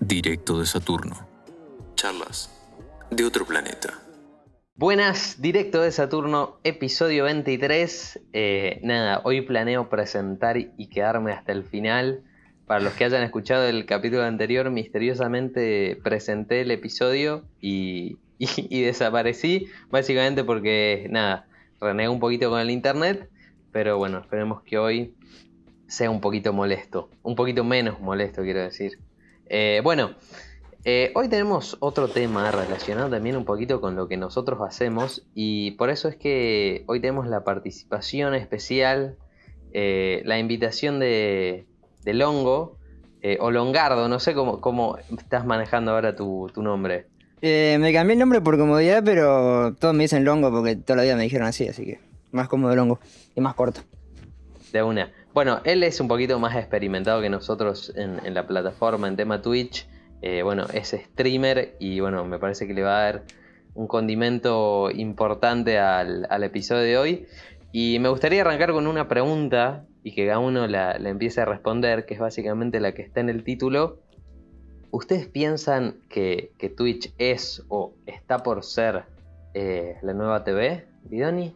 Directo de Saturno. Charlas de otro planeta. Buenas, directo de Saturno, episodio 23. Eh, nada, hoy planeo presentar y quedarme hasta el final. Para los que hayan escuchado el capítulo anterior, misteriosamente presenté el episodio y, y- desaparecí, básicamente porque, nada, renegué un poquito con el internet, pero bueno, esperemos que hoy sea un poquito molesto, un poquito menos molesto, quiero decir. Eh, bueno, eh, hoy tenemos otro tema relacionado también un poquito con lo que nosotros hacemos y por eso es que hoy tenemos la participación especial, eh, la invitación de, de Longo eh, o Longardo, no sé cómo, cómo estás manejando ahora tu, tu nombre. Eh, me cambié el nombre por comodidad, pero todos me dicen Longo porque toda la vida me dijeron así, así que más cómodo Longo y más corto. De una. Bueno, él es un poquito más experimentado que nosotros en, en la plataforma, en tema Twitch. Eh, bueno, es streamer y bueno, me parece que le va a dar un condimento importante al, al episodio de hoy. Y me gustaría arrancar con una pregunta y que cada uno la, empiece a responder, que es básicamente la que está en el título. ¿Ustedes piensan que, Twitch es o está por ser eh, la nueva TV? Bidoni,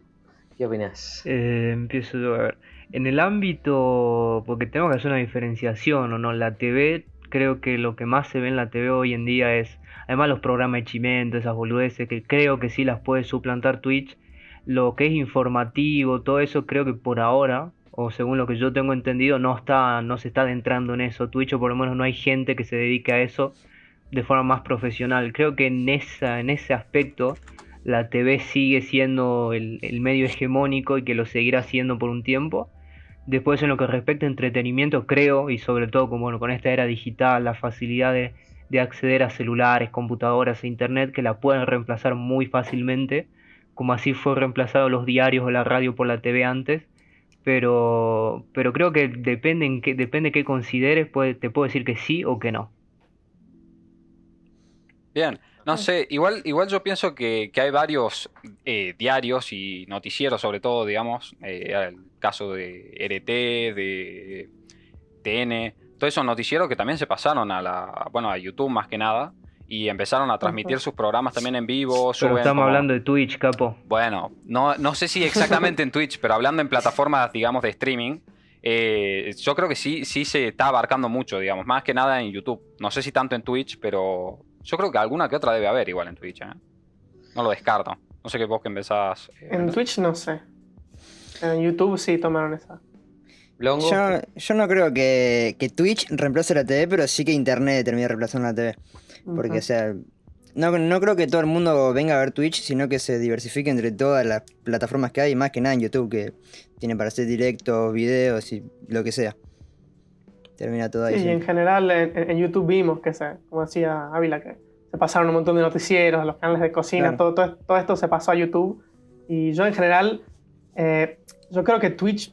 ¿qué opinas? Eh, empiezo yo a ver. En el ámbito, porque tengo que hacer una diferenciación, ¿o no? La TV, creo que lo que más se ve en la TV hoy en día es, además los programas de chimento, esas boludeces, que creo que sí las puede suplantar Twitch. Lo que es informativo, todo eso, creo que por ahora, o según lo que yo tengo entendido, no está, no se está adentrando en eso. Twitch, o por lo menos no hay gente que se dedique a eso de forma más profesional. Creo que en esa, en ese aspecto la TV sigue siendo el, el medio hegemónico y que lo seguirá siendo por un tiempo. Después en lo que respecta a entretenimiento creo, y sobre todo con, esta era digital, la facilidad de, de acceder a celulares, computadoras e internet que la pueden reemplazar muy fácilmente, como así fue reemplazado los diarios o la radio por la TV antes. Pero, pero creo que depende en qué, depende qué consideres, puede- te puedo decir que sí o que no. Bien, no sé, igual, igual yo pienso que, que hay varios eh, diarios y noticieros, sobre todo, digamos, eh, el caso de RT, de TN, todos esos noticieros que también se pasaron a la, bueno, a YouTube más que nada, y empezaron a transmitir sus programas también en vivo, Pero suben estamos como- hablando de Twitch, capo. bueno, no, no sé si exactamente en Twitch, pero hablando en plataformas, digamos, de streaming, eh, yo creo que sí, sí se está abarcando mucho, digamos, más que nada en YouTube. No sé si tanto en Twitch, pero yo creo que alguna que otra debe haber igual en Twitch, ¿eh? No lo descarto. No sé qué vos que empezás. eh, En Twitch no sé. En YouTube sí tomaron esa. Longo, Yo, yo no creo que, que Twitch reemplace la TV, pero sí que Internet termine reemplazando la TV. Porque, Ujú. o sea, no, no creo que todo el mundo venga a ver Twitch, sino que se diversifique entre todas las plataformas que hay, y más que nada en YouTube, que tiene para hacer directos, videos y lo que sea. Termina todo ahí. Sí, y en general en, en YouTube vimos que se, como decía Ávila, que se pasaron un montón de noticieros, los canales de cocina, Claro. todo, todo, todo esto se pasó a YouTube. Y yo en general, eh, yo creo que Twitch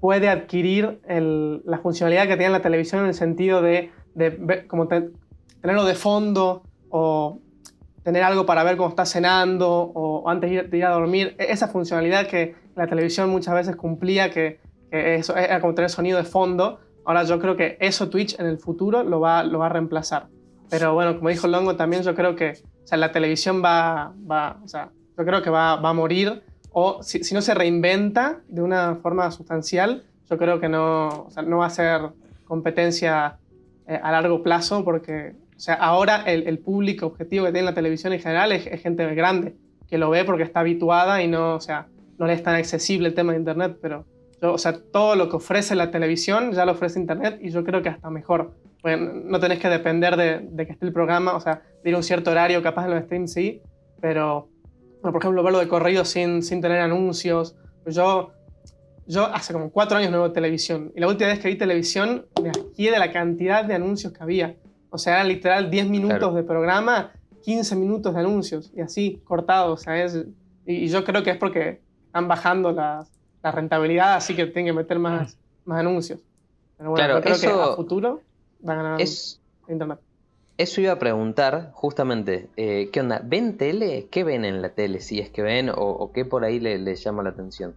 puede adquirir el- la funcionalidad que tiene la televisión en el sentido de, de ver- como te- tenerlo de fondo o tener algo para ver cómo estás cenando o, antes de ir a dormir. E- Esa funcionalidad que la televisión muchas veces cumplía, que, que eso era como tener sonido de fondo. Ahora yo creo que eso Twitch en el futuro lo va, lo va a reemplazar. Pero bueno, como dijo Longo también, yo creo que o sea, la televisión va, va, o sea, yo creo que va, va a morir o si, si no se reinventa de una forma sustancial, yo creo que no, o sea, no va a ser competencia eh, a largo plazo porque o sea, ahora el, el público objetivo que tiene la televisión en general es, es gente grande que lo ve porque está habituada y no, o sea, no le es tan accesible el tema de Internet, pero yo, o sea, todo lo que ofrece la televisión ya lo ofrece Internet y yo creo que hasta mejor. Porque no tenés que depender de, de que esté el programa, o sea, de ir a un cierto horario, capaz en los streams sí, pero, bueno, por ejemplo, verlo de corrido sin, sin tener anuncios. Yo, yo hace como cuatro años no veo televisión y la última vez que vi televisión me asqué de la cantidad de anuncios que había. O sea, eran literal 10 minutos Claro. de programa, 15 minutos de anuncios y así, cortados. O sea, es, y, y yo creo que es porque están bajando las- la rentabilidad, así que tienen que meter más, más anuncios. Pero bueno, Claro, yo creo eso que a futuro va a ganar es, Internet. eso iba a preguntar, justamente, eh, ¿qué onda? ¿Ven tele? ¿Qué ven en la tele? Si es que ven, o, o qué por ahí le- les llama la atención.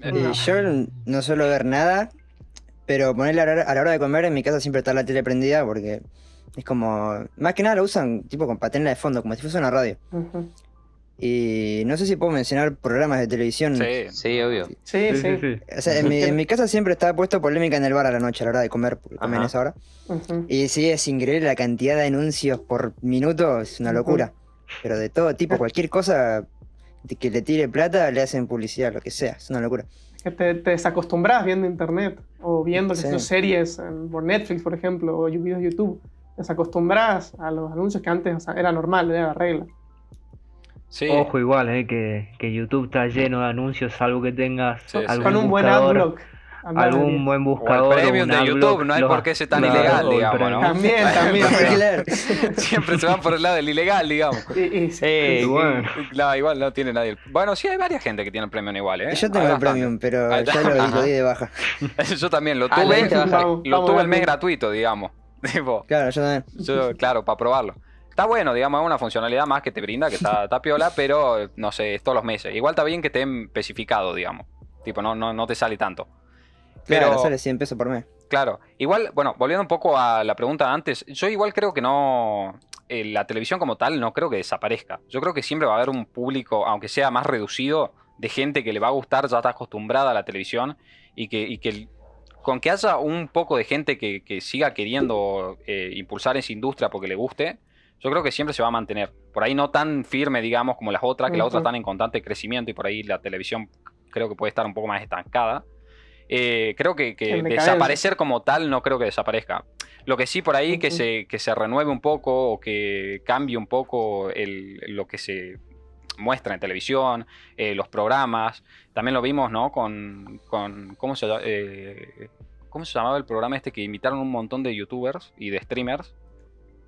Eh, yo no suelo ver nada, pero ponerle a la, hora, a la hora de comer en mi casa siempre está la tele prendida porque es como. Más que nada lo usan tipo con patena de fondo, como si fuese una radio. Y no sé si puedo mencionar programas de televisión. Sí. Sí, obvio. Sí, sí. O sea, en mi, en mi casa siempre está puesto polémica en el bar a la noche, a la hora de comer, porque comen Ajá. esa hora. Y sí, es increíble la cantidad de anuncios por minuto, es una locura. Pero de todo tipo, cualquier cosa que le tire plata, le hacen publicidad, lo que sea, es una locura. Que te, te desacostumbras viendo internet o viendo Sí. series en- por Netflix, por ejemplo, o videos de YouTube. Te desacostumbras a los anuncios que antes o sea, era normal, era la regla. Sí. Ojo igual, eh, que, que YouTube está lleno de anuncios, salvo que tengas Sí, sí. algún Con un buen adblock. Andá algún bien. buen O buscador. el premium de YouTube, no hay los- por qué ser tan claro, ilegal, digamos. También, también. Siempre se van por el lado del ilegal, digamos. Y- y- sí. Eh, Bueno. No, igual no tiene nadie. Bueno, sí hay varias gente que tiene el premium igual, ¿eh? Yo tengo el premium, pero está. ya lo, lo di de baja. Yo también lo Ah, tuve. lo. Vamos, lo tuve el mes gratuito, digamos. Tipo, Claro, yo también. yo, claro, para probarlo. Está bueno, digamos, es una funcionalidad más que te brinda, que está, está piola, pero no sé, es todos los meses. Igual está bien que esté especificado, digamos. Tipo, no, no, no te sale tanto. Claro, Pero- sale 100 pesos por mes. Claro, igual, bueno, volviendo un poco a la pregunta de antes, yo igual creo que no, eh, la televisión como tal no creo que desaparezca. Yo creo que siempre va a haber un público, aunque sea más reducido, de gente que le va a gustar, ya está acostumbrada a la televisión y que, y que con que haya un poco de gente que, que siga queriendo eh, impulsar esa industria porque le guste, yo creo que siempre se va a mantener. Por ahí no tan firme, digamos, como las otras, que las otras están en constante crecimiento y por ahí la televisión creo que puede estar un poco más estancada. Eh, creo que, que desaparecer como tal no creo que desaparezca. Lo que sí por ahí que Ujú. se, que se renueve un poco o que cambie un poco el- lo que se muestra en televisión, eh, los programas. También lo vimos, ¿no? Con, con ¿cómo, se? Eh, ¿cómo se llamaba el programa este que invitaron un montón de youtubers y de streamers?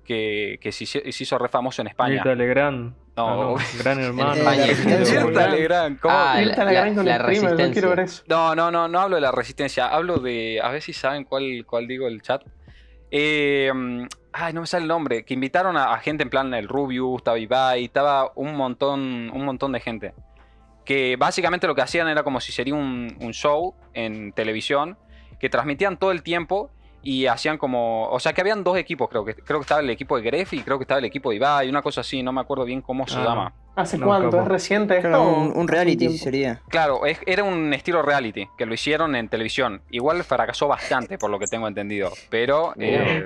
Que, que se, hizo- se hizo re famoso en España. Mirta Legrand. No. Ah, no, Gran hermano. Eh, la. Mirta Legrand, ¿cómo? Ah, Mirta la- Legrand con la el streamer, yo resistencia. quiero ver eso. No, no, no, no hablo de la resistencia, hablo de. A ver si saben cuál, cuál digo el chat. Eh, ay, no me sale el nombre. Que invitaron a, a gente en plan el Rubius, estaba Ibai, estaba un montón, un montón de gente. Que básicamente lo que hacían era como si sería un, un show en televisión, que transmitían todo el tiempo y hacían como. O sea que habían dos equipos, creo que. Creo que estaba el equipo de Gref y creo que estaba el equipo de Ibai, una cosa así, no me acuerdo bien cómo se Ah. llama. ¿Hace No, cuánto? ¿Es reciente esto? Claro, un, reality sería. Claro, es- era un estilo reality, que lo hicieron en televisión. Igual fracasó bastante, por lo que tengo entendido. Pero, eh,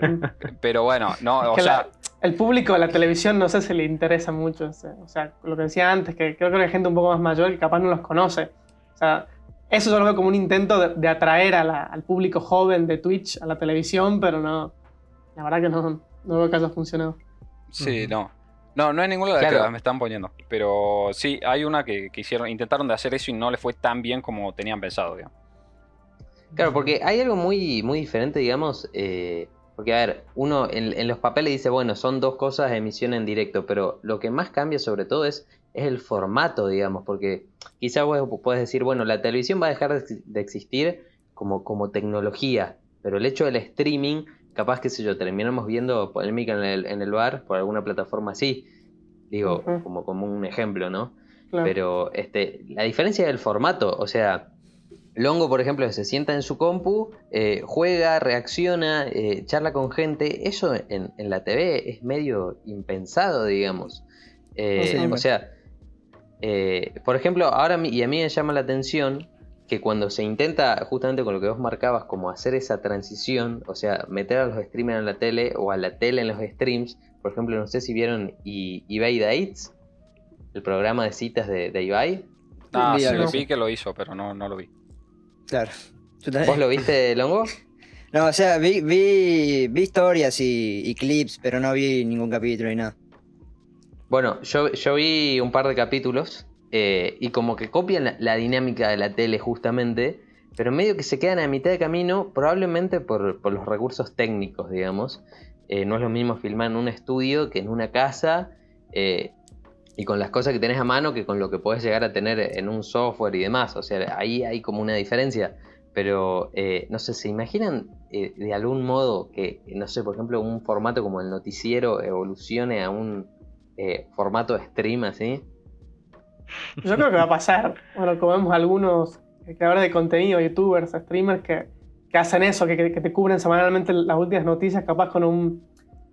pero bueno, no, o sea, la- el público de la televisión no sé si le interesa mucho. o sea, O sea, lo que decía antes, que creo que hay gente un poco más mayor que capaz no los conoce. O sea, eso yo lo veo como un intento de, de atraer a la- al público joven de Twitch a la televisión, pero no. La verdad que no, no veo que haya funcionado. sí, no. No, no es ninguna de las Claro. que me están poniendo. Pero sí, hay una que, que hicieron, intentaron de hacer eso y no les fue tan bien como tenían pensado, digamos. Claro, porque hay algo muy, muy diferente, digamos. eh, porque, a ver, uno en, en los papeles dice, bueno, son dos cosas, emisión en directo, pero lo que más cambia sobre todo es, es el formato, digamos, porque quizás vos puedes decir, bueno, la televisión va a dejar de, ex- de existir como, como tecnología, pero el hecho del streaming, capaz, qué sé yo, terminamos viendo polémica en el, en el bar por alguna plataforma así, digo, como, como un ejemplo, ¿no? Claro. Pero este, la diferencia es el formato, o sea, Longo, por ejemplo, se sienta en su compu, eh, juega, reacciona, eh, charla con gente. Eso en, en la TV es medio impensado, digamos. Eh, Sí. O sea, eh, por ejemplo, ahora mi- y a mí me llama la atención que cuando se intenta, justamente con lo que vos marcabas, como hacer esa transición, o sea, meter a los streamers en la tele o a la tele en los streams, por ejemplo, no sé si vieron I- eBay Dates, el programa de citas de, de Ibai. Ah, sí, algo. vi que lo hizo, pero no, no lo vi. Claro. ¿Vos lo viste, Longo? No, o sea, vi, vi, vi historias y, y clips, pero no vi ningún capítulo ni nada. Bueno, yo, yo vi un par de capítulos eh, y como que copian la, dinámica de la tele justamente, pero medio que se quedan a mitad de camino, probablemente por, los recursos técnicos, digamos. Eh, no es lo mismo filmar en un estudio que en una casa eh, y con las cosas que tenés a mano que con lo que podés llegar a tener en un software y demás. O sea, ahí hay como una diferencia. pero no sé, ¿se imaginan de algún modo que, no sé, por ejemplo, un formato como el noticiero evolucione a un eh, formato de stream así? Yo creo que va a pasar. Bueno, como vemos algunos creadores de contenido, youtubers, streamers que, que hacen eso, que, que te cubren semanalmente las últimas noticias, capaz con un,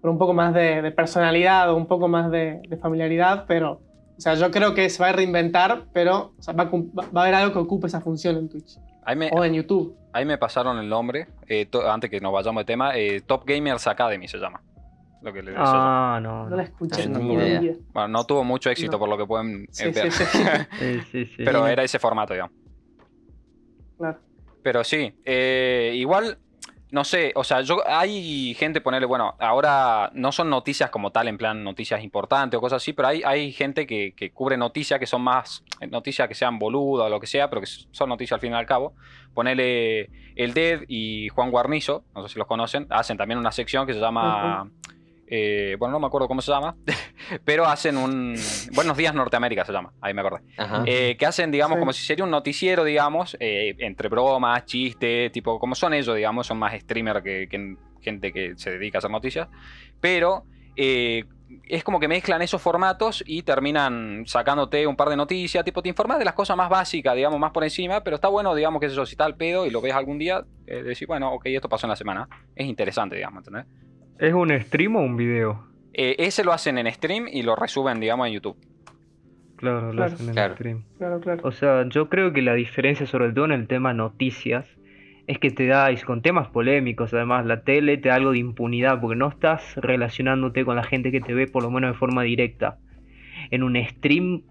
con un poco más de, de personalidad o un poco más de, de familiaridad, pero o sea, yo creo que se va a reinventar, pero o sea, va, a, va a haber algo que ocupe esa función en Twitch Ahí me, o en YouTube. ahí me pasaron el nombre, eh, to- antes que nos vayamos de tema, eh, Top Gamers Academy se llama. Lo que le decía. Ah, no. No no. la escuché. No ni tengo idea. idea. Bueno, no tuvo mucho éxito No. por lo que pueden Sí, ver. sí, sí, Sí, sí, sí. Pero era ese formato, digamos. claro. Pero sí, eh, igual, no sé, o sea, yo hay gente ponerle, bueno, ahora no son noticias como tal, en plan noticias importantes o cosas así, pero hay, hay gente que, que cubre noticias que son más eh, noticias que sean boludas o lo que sea, pero que son noticias al fin y al cabo. Ponele el Dead y Juan Guarnizo, no sé si los conocen, hacen también una sección que se llama... eh, bueno, no me acuerdo cómo se llama, pero hacen un... Buenos días Norteamérica se llama, ahí me acordé. Ajá. Eh, que hacen, digamos, Sí. como si sería un noticiero, digamos, eh, entre bromas, chistes, tipo, como son ellos, digamos, son más streamer que, que gente que se dedica a hacer noticias, pero eh, es como que mezclan esos formatos y terminan sacándote un par de noticias, tipo, te informas de las cosas más básicas, digamos, más por encima, pero está bueno, digamos, que eso, si está al pedo y lo ves algún día, eh, decir, bueno, ok, esto pasó en la semana, es interesante, digamos, ¿entendés? ¿Es un stream o un video? Eh, ese lo hacen en stream y lo resuben, digamos, en YouTube. Claro, lo Claro. hacen en Claro. stream. Claro, claro. O sea, yo creo que la diferencia, sobre todo en el tema noticias, es que te da, y con temas polémicos, además, la tele te da algo de impunidad, porque no estás relacionándote con la gente que te ve, por lo menos de forma directa. En un stream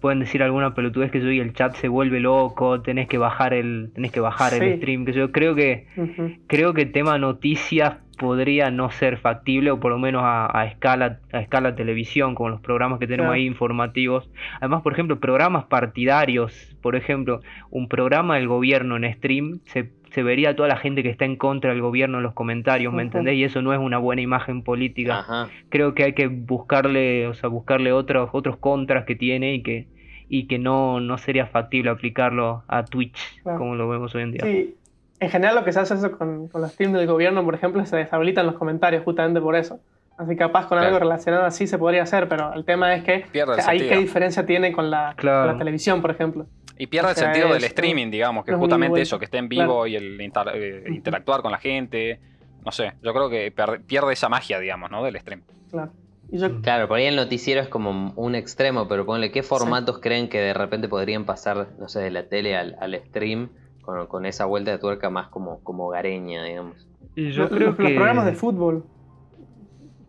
pueden decir alguna pelotudez que yo y el chat se vuelve loco, tenés que bajar el, tenés que bajar el stream, que yo creo que Ujú. creo que tema noticias podría no ser factible o por lo menos a, a escala a escala televisión como los programas que tenemos Claro. ahí informativos además por ejemplo programas partidarios por ejemplo un programa del gobierno en stream se, se vería a toda la gente que está en contra del gobierno en los comentarios ¿me entendés? y eso no es una buena imagen política Ajá. creo que hay que buscarle o sea buscarle otros otros contras que tiene y que y que no, no sería factible aplicarlo a Twitch Claro. como lo vemos hoy en día Sí, en general lo que se hace eso con, con los streams del gobierno, por ejemplo, se deshabilitan los comentarios justamente por eso. Así que capaz con Claro. algo relacionado así se podría hacer, pero el tema es que Pierde o sea, ahí qué diferencia tiene con la, Claro. con la televisión, por ejemplo. Y pierde O sea, el sentido del es- streaming, digamos, que justamente eso, que esté en vivo Claro. y el inter- eh, interactuar con la gente. No sé, yo creo que pierde esa magia, digamos, ¿no? Del stream. Claro. Y yo, Mm. Claro, por ahí el noticiero es como un extremo, pero ponle, ¿qué formatos creen que de repente podrían pasar, no sé, de la tele al, al stream con, con esa vuelta de tuerca más como, como gareña, digamos? y yo los, creo los que programas de fútbol,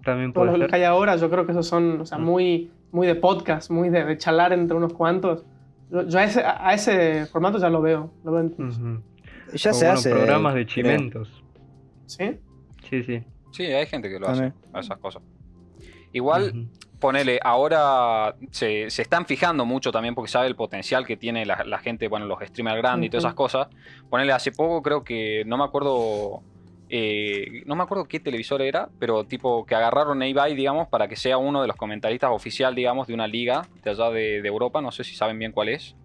también todos puede los ser que hay ahora, yo creo que esos son o sea, Mm. muy, muy de podcast, muy de, de charlar entre unos cuantos. Yo, yo a, ese, a ese formato ya lo veo. Lo. Ya O se bueno, hace. programas de creo. chimentos. ¿Sí? Sí, sí. Sí, hay gente que lo También. hace, a esas cosas. Igual. Ponele, ahora se, se están fijando mucho también porque sabe el potencial que tiene la, la gente, bueno, los streamers grandes y todas esas cosas. Ponele, hace poco creo que, no me acuerdo, eh, no me acuerdo qué televisor era, pero tipo que agarraron a Ibai, digamos, para que sea uno de los comentaristas oficial, digamos, de una liga de allá de, de Europa, no sé si saben bien cuál es,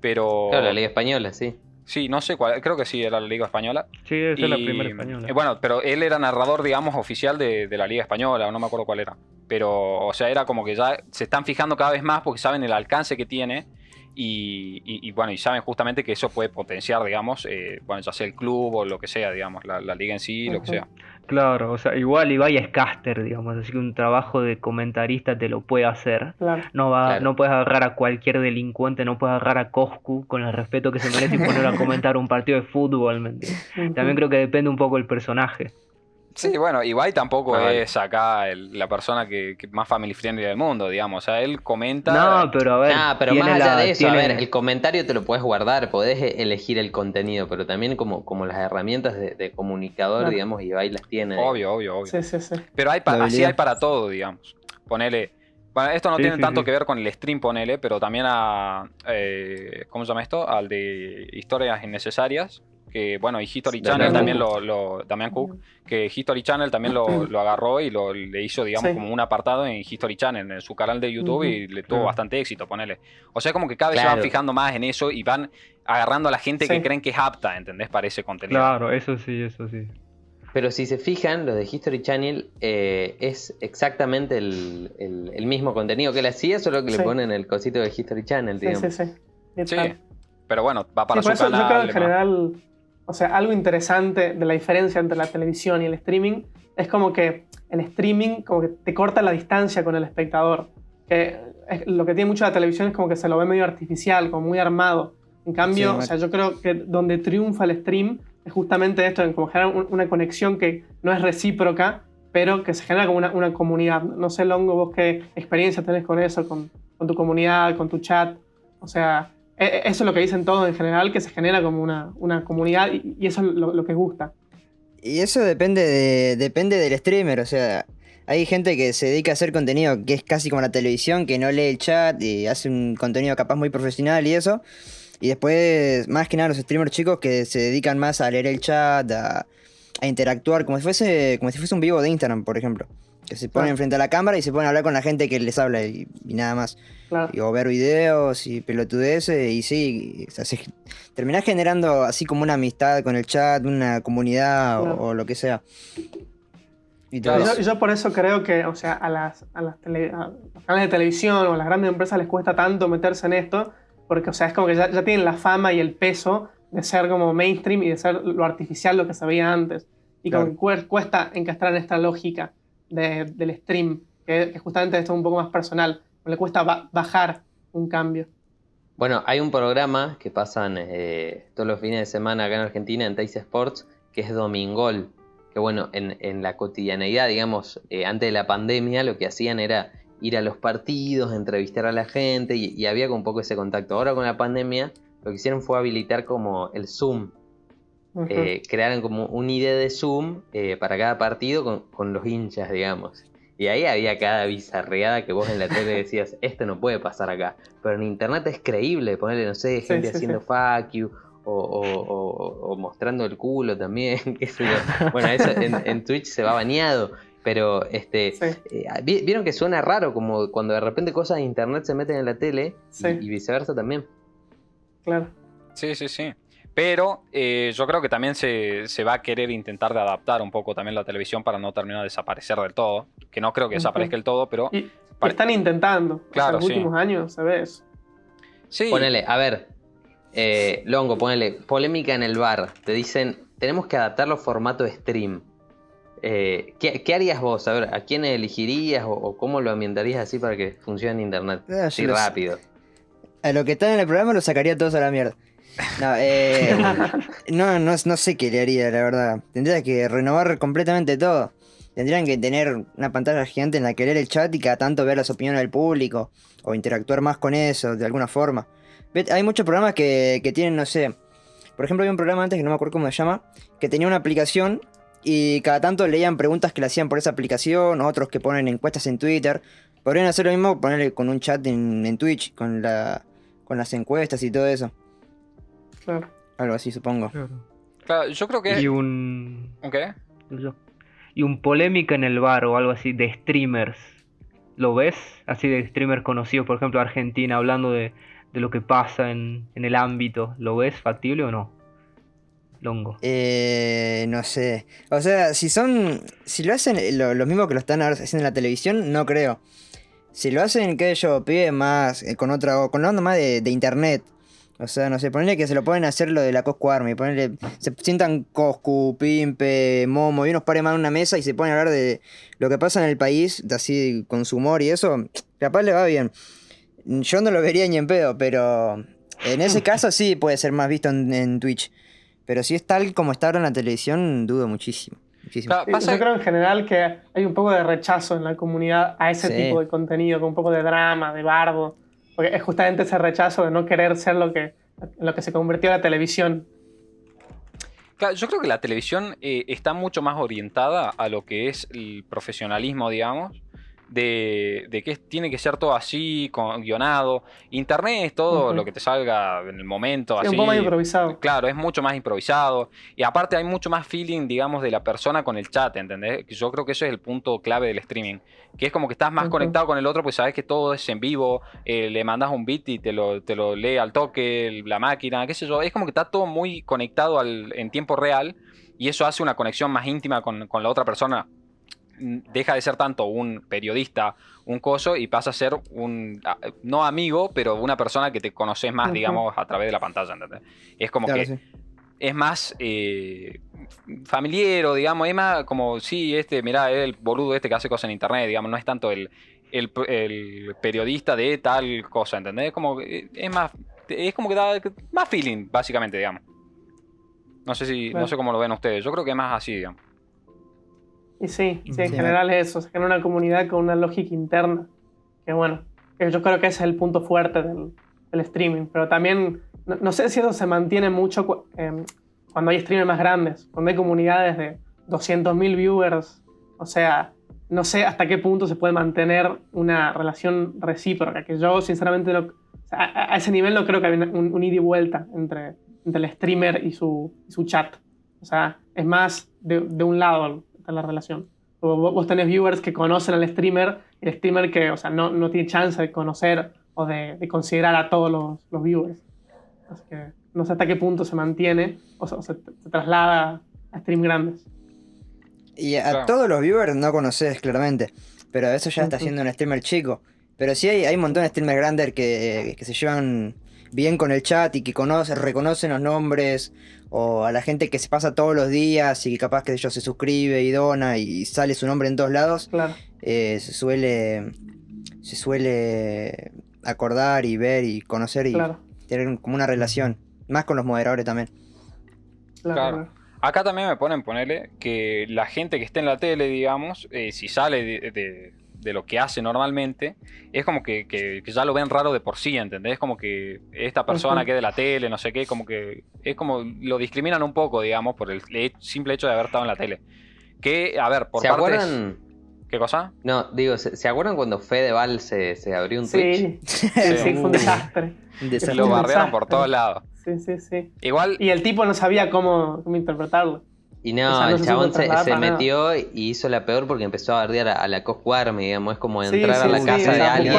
pero... Claro, la Liga Española, sí. Sí, no sé cuál, creo que sí, era la liga española. Sí, esa es la Y, primera española. eh, bueno, pero él era narrador, digamos, oficial de, de la Liga Española, no me acuerdo cuál era. Pero, o sea, era como que ya se están fijando cada vez más porque saben el alcance que tiene. Y, y- y, bueno, y saben justamente que eso puede potenciar, digamos, eh, bueno, ya sea el club o lo que sea, digamos, la, la liga en sí, lo que sea. Claro, o sea, igual Ibai es caster, digamos, así que un trabajo de comentarista te lo puede hacer. Claro. No va, Claro. no puedes agarrar a cualquier delincuente, no puedes agarrar a Coscu con el respeto que se merece y ponerlo a comentar un partido de fútbol, ¿me entiendes? También creo que depende un poco del personaje. Sí, bueno, Ibai tampoco Ah, vale. es acá el- la persona que, que más family friendly del mundo, digamos. O sea, él comenta. No, pero a ver. Ah, pero más allá la- de eso, tiene- a ver, el comentario te lo puedes guardar, podés e- elegir el contenido, pero también como, como las herramientas de, de comunicador, Claro. digamos, Ibai las tiene. Obvio, obvio, obvio. Sí, sí, sí. Pero hay pa- así hay para todo, digamos. Ponele. Bueno, esto no Sí, tiene sí, tanto sí. que ver con el stream, ponele, pero también a. eh, ¿Cómo se llama esto? Al de historias innecesarias. Que bueno, y History Channel también Cook. lo, lo- Damián Cook, que History Channel también lo, lo agarró y lo, le hizo, digamos, Sí. como un apartado en History Channel, en su canal de YouTube, Ujú. y le tuvo Claro. bastante éxito, ponele. O sea, como que cada vez se van Claro. fijando más en eso y van agarrando a la gente que Sí. creen que es apta, ¿entendés? Para ese contenido. Claro, eso sí, eso sí. Pero si se fijan, lo de History Channel eh, es exactamente el, el- el mismo contenido que él hacía, solo que Sí. le ponen el cosito de History Channel, Sí, digamos. sí, sí. Sí, pero bueno, va para su eso canal. yo creo que en general, o sea, algo interesante de la diferencia entre la televisión y el streaming es como que el streaming como que te corta la distancia con el espectador. Que es- lo que tiene mucho la televisión es como que se lo ve medio artificial, como muy armado. En cambio, Sí, o sea, yo creo que donde triunfa el stream es justamente esto, en como generar un- una conexión que no es recíproca, pero que se genera como una, una comunidad. No sé, Longo, vos qué experiencia tenés con eso, con, con tu comunidad, con tu chat. O sea, eso es lo que dicen todos en general, que se genera como una, una comunidad y, y eso es lo, lo que gusta. Y eso depende, de, depende del streamer, o sea, hay gente que se dedica a hacer contenido que es casi como la televisión, que no lee el chat y hace un contenido capaz muy profesional y eso. Y después, más que nada, los streamers chicos que se dedican más a leer el chat, a, a interactuar, como si, fuese, como si fuese un vivo de Instagram, por ejemplo. Que se ponen Claro. frente a la cámara y se ponen a hablar con la gente que les habla y, y nada más. Claro. Y, o ver videos y pelotudeces y sí, o sea, se- terminás generando así como una amistad con el chat, una comunidad o- Claro. o, lo que sea. Y todo Claro. Yo, yo por eso creo que, o sea, a, las, a, las tele- a los canales de televisión o a las grandes empresas les cuesta tanto meterse en esto, porque, o sea, es como que ya, ya tienen la fama y el peso de ser como mainstream y de ser lo artificial lo que se veía antes. Y como Claro. que cuer- cuesta encastrar en esta lógica de- del stream, que, que justamente esto es un poco más personal, le cuesta ba- bajar un cambio. Bueno, hay un programa que pasan eh, todos los fines de semana acá en Argentina en Teis Sports, que es Domingol. Que bueno, en, en la cotidianeidad, digamos, eh, antes de la pandemia, lo que hacían era ir a los partidos, entrevistar a la gente y, y había como un poco ese contacto. Ahora con la pandemia, lo que hicieron fue habilitar como el Zoom. Eh, crearon como un ID de Zoom para cada partido con, con los hinchas, digamos. Y ahí había cada bizarreada que vos en la tele decías, esto no puede pasar acá. Pero en internet es creíble, ponerle, no sé, gente sí, haciendo sí. fuck you o, o- o- o mostrando el culo también, qué sé yo. Bueno, eso en, en Twitch se va bañado. Pero este Sí. eh, vi- vieron que suena raro, como cuando de repente cosas de internet se meten en la tele y viceversa también. Claro. Sí, sí, sí. Pero eh, yo creo que también se, se va a querer intentar de adaptar un poco también la televisión para no terminar de desaparecer del todo. Que no creo que desaparezca del todo, pero Y, están intentando. O sea, Claro, en los sí. últimos años se ve eso. sí. Ponele, a ver, eh, Longo, ponele, polémica en el bar. Te dicen, tenemos que adaptarlo a formato stream. Eh, ¿qué, qué harías vos? A ver, ¿a quién elegirías o, o cómo lo ambientarías así para que funcione en internet? Ah, Sí, yo lo sé. rápido. A lo que están en el programa lo sacaría todos a la mierda. No, eh, no, no, no sé qué le haría, la verdad. Tendría que renovar completamente todo. Tendrían que tener una pantalla gigante en la que leer el chat y cada tanto ver las opiniones del público. O interactuar más con eso, de alguna forma. Hay muchos programas que, que tienen, no sé. Por ejemplo, había un programa antes que no me acuerdo cómo se llama. Que tenía una aplicación y cada tanto leían preguntas que le hacían por esa aplicación. Otros que ponen encuestas en Twitter. Podrían hacer lo mismo, ponerle con un chat en, en Twitch, con la con las encuestas y todo eso. Claro. Algo así, supongo. Claro, yo creo que. Y un. ¿Ok? Y un polémica en el bar o algo así de streamers. ¿Lo ves? Así de streamers conocidos, por ejemplo, Argentina, hablando de, de lo que pasa en, en el ámbito. ¿Lo ves factible o no? Longo. Eh, no sé. O sea, si son. Si lo hacen lo, lo mismo que lo están ahora haciendo en la televisión, no creo. Si lo hacen, que yo, pide más. eh, con otra. Con la onda más de, de internet. O sea, no sé, ponerle que se lo pueden hacer lo de la Coscu Army. Ponerle. Se sientan Coscu, Pimpe, Momo y unos pares más en una mesa y se ponen a hablar de lo que pasa en el país, de así con su humor y eso. Capaz le va bien. Yo no lo vería ni en pedo, pero. En ese caso sí puede ser más visto en, en Twitch. Pero si es tal como está ahora en la televisión, dudo muchísimo. Sí, Yo creo en general que hay un poco de rechazo en la comunidad a ese Sí. tipo de contenido, con un poco de drama, de bardo. Porque es justamente ese rechazo de no querer ser lo que, en lo que se convirtió la televisión. Yo creo que la televisión eh, está mucho más orientada a lo que es el profesionalismo, digamos, de, de que tiene que ser todo así, con, guionado. Internet es todo lo que te salga en el momento, Sí, así. un poco más improvisado. Claro, es mucho más improvisado. Y aparte hay mucho más feeling, digamos, de la persona con el chat, ¿entendés? Yo creo que eso es el punto clave del streaming. Que es como que estás más conectado con el otro, pues sabes que todo es en vivo. eh, le mandas un beat y te lo, te lo lee al toque, el- la máquina, qué sé yo. Es como que está todo muy conectado al- en tiempo real. Y eso hace una conexión más íntima con, con la otra persona. Deja de ser tanto un periodista, un coso, y pasa a ser un, no amigo, pero una persona que te conoces más, digamos, a través de la pantalla, ¿entendés? Es como Claro, que sí. es más eh, familiero, digamos, es más como, sí, este, mirá, es el boludo este que hace cosas en internet, digamos, no es tanto el, el, el periodista de tal cosa, ¿entendés? Es como, que- es más, es como que da más feeling, básicamente, digamos. No sé si, no sé cómo lo ven ustedes, yo creo que es más así, digamos. Y sí, sí, en general es eso, crea una comunidad con una lógica interna. Que bueno, que yo creo que ese es el punto fuerte del, del streaming. Pero también, no, no sé si eso se mantiene mucho cu- em, cuando hay streamers más grandes, cuando hay comunidades de 200.000 viewers. O sea, no sé hasta qué punto se puede mantener una relación recíproca. Que yo, sinceramente, no, a, a ese nivel no creo que haya un, un ida y vuelta entre, entre el streamer y su, y su chat. O sea, es más de, de un lado está la relación. O Vos, tenés viewers que conocen al streamer y el streamer que o sea, no, no tiene chance de conocer o de, de considerar a todos los, los viewers. Así que no sé hasta qué punto se mantiene o, se- o se, se traslada a stream grandes. Y a Claro. todos los viewers no conoces claramente, pero eso ya está siendo un streamer chico. Pero sí hay, hay un montón de streamers grandes que, que se llevan bien con el chat y que conocen, reconocen los nombres, o a la gente que se pasa todos los días y que capaz que ellos se suscribe y dona y sale su nombre en todos lados, Claro. eh, se suele se suele acordar y ver y conocer y Claro. tener como una relación, más con los moderadores también. Claro. Acá también me ponen ponerle que la gente que esté en la tele, digamos, eh, si sale de, de- de lo que hace normalmente, es como que, que- que ya lo ven raro de por sí, ¿entendés? Como que esta persona Ujú. que es de la tele, no sé qué, como que es como lo discriminan un poco, digamos, por el simple hecho de haber estado en la tele. Que, a ver, por ¿Se partes... acuerdan? ¿Qué cosa? No, digo, ¿se, se acuerdan cuando Fedeval se, se abrió un Twitch? Sí, sí, fue un desastre. Desastre. Lo bardearon por todos lados. Sí, sí, sí. Igual, Y el tipo no sabía cómo, cómo interpretarlo. Y no, O sea, no el se chabón se, metió y hizo la peor porque empezó a bardear a, a la Coscu Army, digamos, es como Sí, entrar a la sí, casa de alguien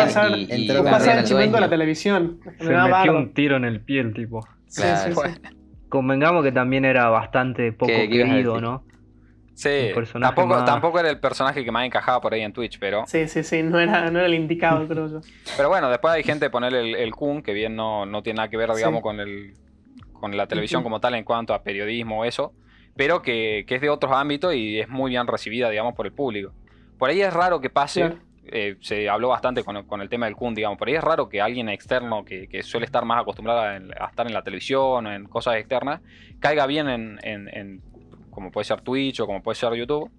y, y bardear el al chimento de la televisión. Se metió un tiro en el pie el tipo. Sí, Claro. sí, sí. Convengamos que también era bastante poco ¿Qué- qué ibas a querido? ¿no? sí, tampoco, más- tampoco era el personaje que más encajaba por ahí en Twitch, pero... Sí, sí, sí, no era, no era el indicado, creo yo. Pero bueno, después hay gente ponerle el, el Kun, que bien no, no tiene nada que ver, digamos, Sí. con el con la televisión como tal en cuanto a periodismo o eso, pero que, que es de otros ámbitos y es muy bien recibida, digamos, por el público. Por ahí es raro que pase, Claro. eh, se habló bastante con, el- con el tema del Kun, digamos, por ahí es raro que alguien externo que, que suele estar más acostumbrado a, estar en la televisión o en cosas externas, caiga bien en, en- en como puede ser Twitch o como puede ser YouTube.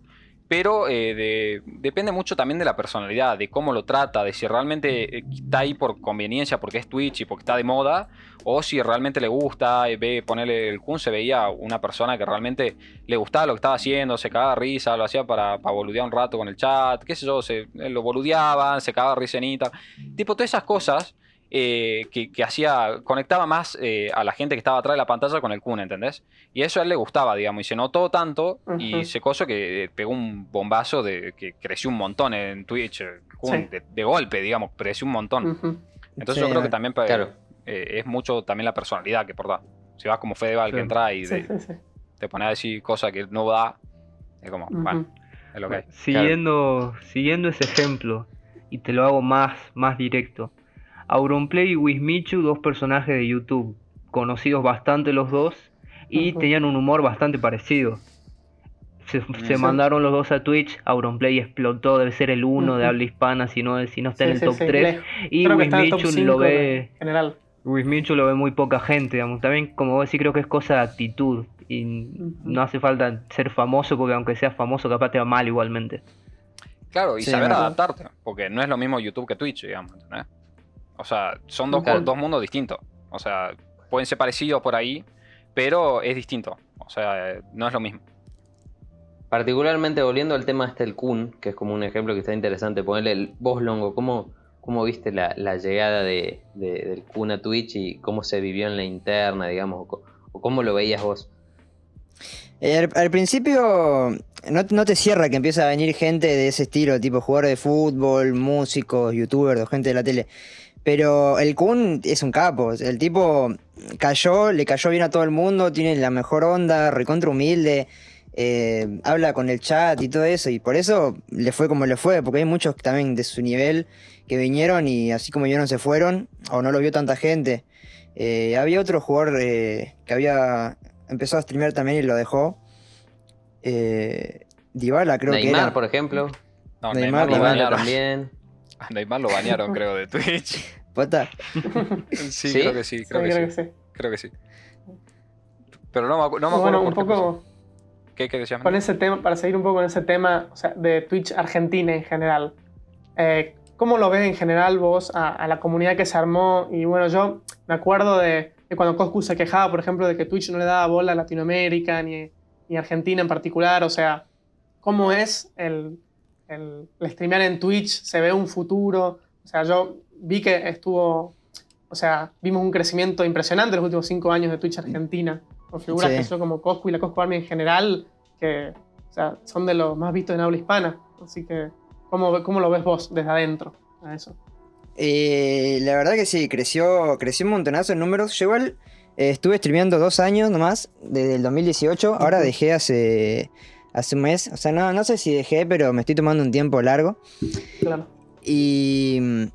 Pero eh, de- depende mucho también de la personalidad, de cómo lo trata, de si realmente eh, está ahí por conveniencia, porque es Twitch y porque está de moda, o si realmente le gusta, y ve, ponerle el Kun, se veía una persona que realmente le gustaba lo que estaba haciendo, se cagaba risa, lo hacía para, para boludear un rato con el chat, qué sé yo, se, eh, lo boludeaban, se cagaba risenita, tipo todas esas cosas eh, que, que hacía, conectaba más eh, a la gente que estaba atrás de la pantalla con el Kun, ¿entendés? Y eso a él le gustaba, digamos, y se notó tanto y se coso que eh, pegó un bombazo de que creció un montón en Twitch, Kun, Sí. de, de golpe, digamos, creció un montón. Entonces Sí, yo creo que también pues, claro. eh, es mucho también la personalidad que por da. Si vas como Fedeval que entra y Sí, de- sí, sí. te pone a decir cosas que no da, es como, bueno, es lo que hay. Siguiendo, siguiendo ese ejemplo, y te lo hago más, más directo. Auronplay y Wismichu, dos personajes de YouTube, conocidos bastante los dos, y tenían un humor bastante parecido. Se, mandaron los dos a Twitch, Auronplay explotó, debe ser el uno de habla hispana, si no, si no está Sí, en el sí, top sí. 3. Le- Y Wismichu 5 lo ve, general. Wismichu lo ve muy poca gente, digamos. También, como vos decís, creo que es cosa de actitud. Y no hace falta ser famoso, porque aunque seas famoso, capaz te va mal igualmente. Claro, y Sí, saber adaptarte, porque no es lo mismo YouTube que Twitch, digamos. O sea, son dos, Claro. dos mundos distintos. O sea, pueden ser parecidos por ahí, pero es distinto. O sea, no es lo mismo. particularmente volviendo al tema este el Kun, que es como un ejemplo que está interesante, ponerle el vos Longo, ¿cómo, cómo viste la, la llegada de, de- del Kun a Twitch y cómo se vivió en la interna, digamos, o, cómo lo veías vos? Eh, al, al principio no, no te cierra que empieza a venir gente de ese estilo, tipo jugadores de fútbol, músicos, youtubers o gente de la tele. Pero el Kun es un capo. El tipo cayó, le cayó bien a todo el mundo, tiene la mejor onda, recontra humilde, eh, habla con el chat y todo eso. Y por eso le fue como le fue, porque hay muchos también de su nivel que vinieron y así como yo no se fueron, o no lo vio tanta gente. Eh, había otro jugador eh, que había empezó a streamear también y lo dejó. Eh, Dybala creo que Neymar, por ejemplo, No, Neymar, Neymar, lo Dybala banearon. también. A Neymar lo banearon, creo, de Twitch. Pota. Sí, ¿Sí? creo que sí, creo, Sí, que, creo sí. que sí. Creo que sí. Pero no me, no me acuerdo bueno, un por poco ¿Qué, qué decías? con ese tema, para seguir un poco con ese tema o sea, de Twitch Argentina en general. eh, ¿Cómo lo ves en general vos a, a la comunidad que se armó? Y bueno, yo me acuerdo de, de cuando Coscu se quejaba, por ejemplo, de que Twitch no le daba bola a Latinoamérica ni, ni a Argentina en particular. O sea, ¿cómo es el, el, el streamear en Twitch? ¿Se ve un futuro? O sea, yo vi que estuvo, o sea, vimos un crecimiento impresionante en los últimos cinco años de Twitch Argentina, con figuras Sí. que son como Coscu y la Coscu Army en general, que o sea, son de los más vistos en habla hispana. Así que, ¿cómo, cómo lo ves vos desde adentro a eso? Eh, la verdad que sí, creció, creció un montonazo en números. Yo igual eh, estuve streameando dos años nomás, desde el 2018. Ahora dejé hace, hace un mes. O sea, no, no sé si dejé, pero me estoy tomando un tiempo largo. Claro. Y,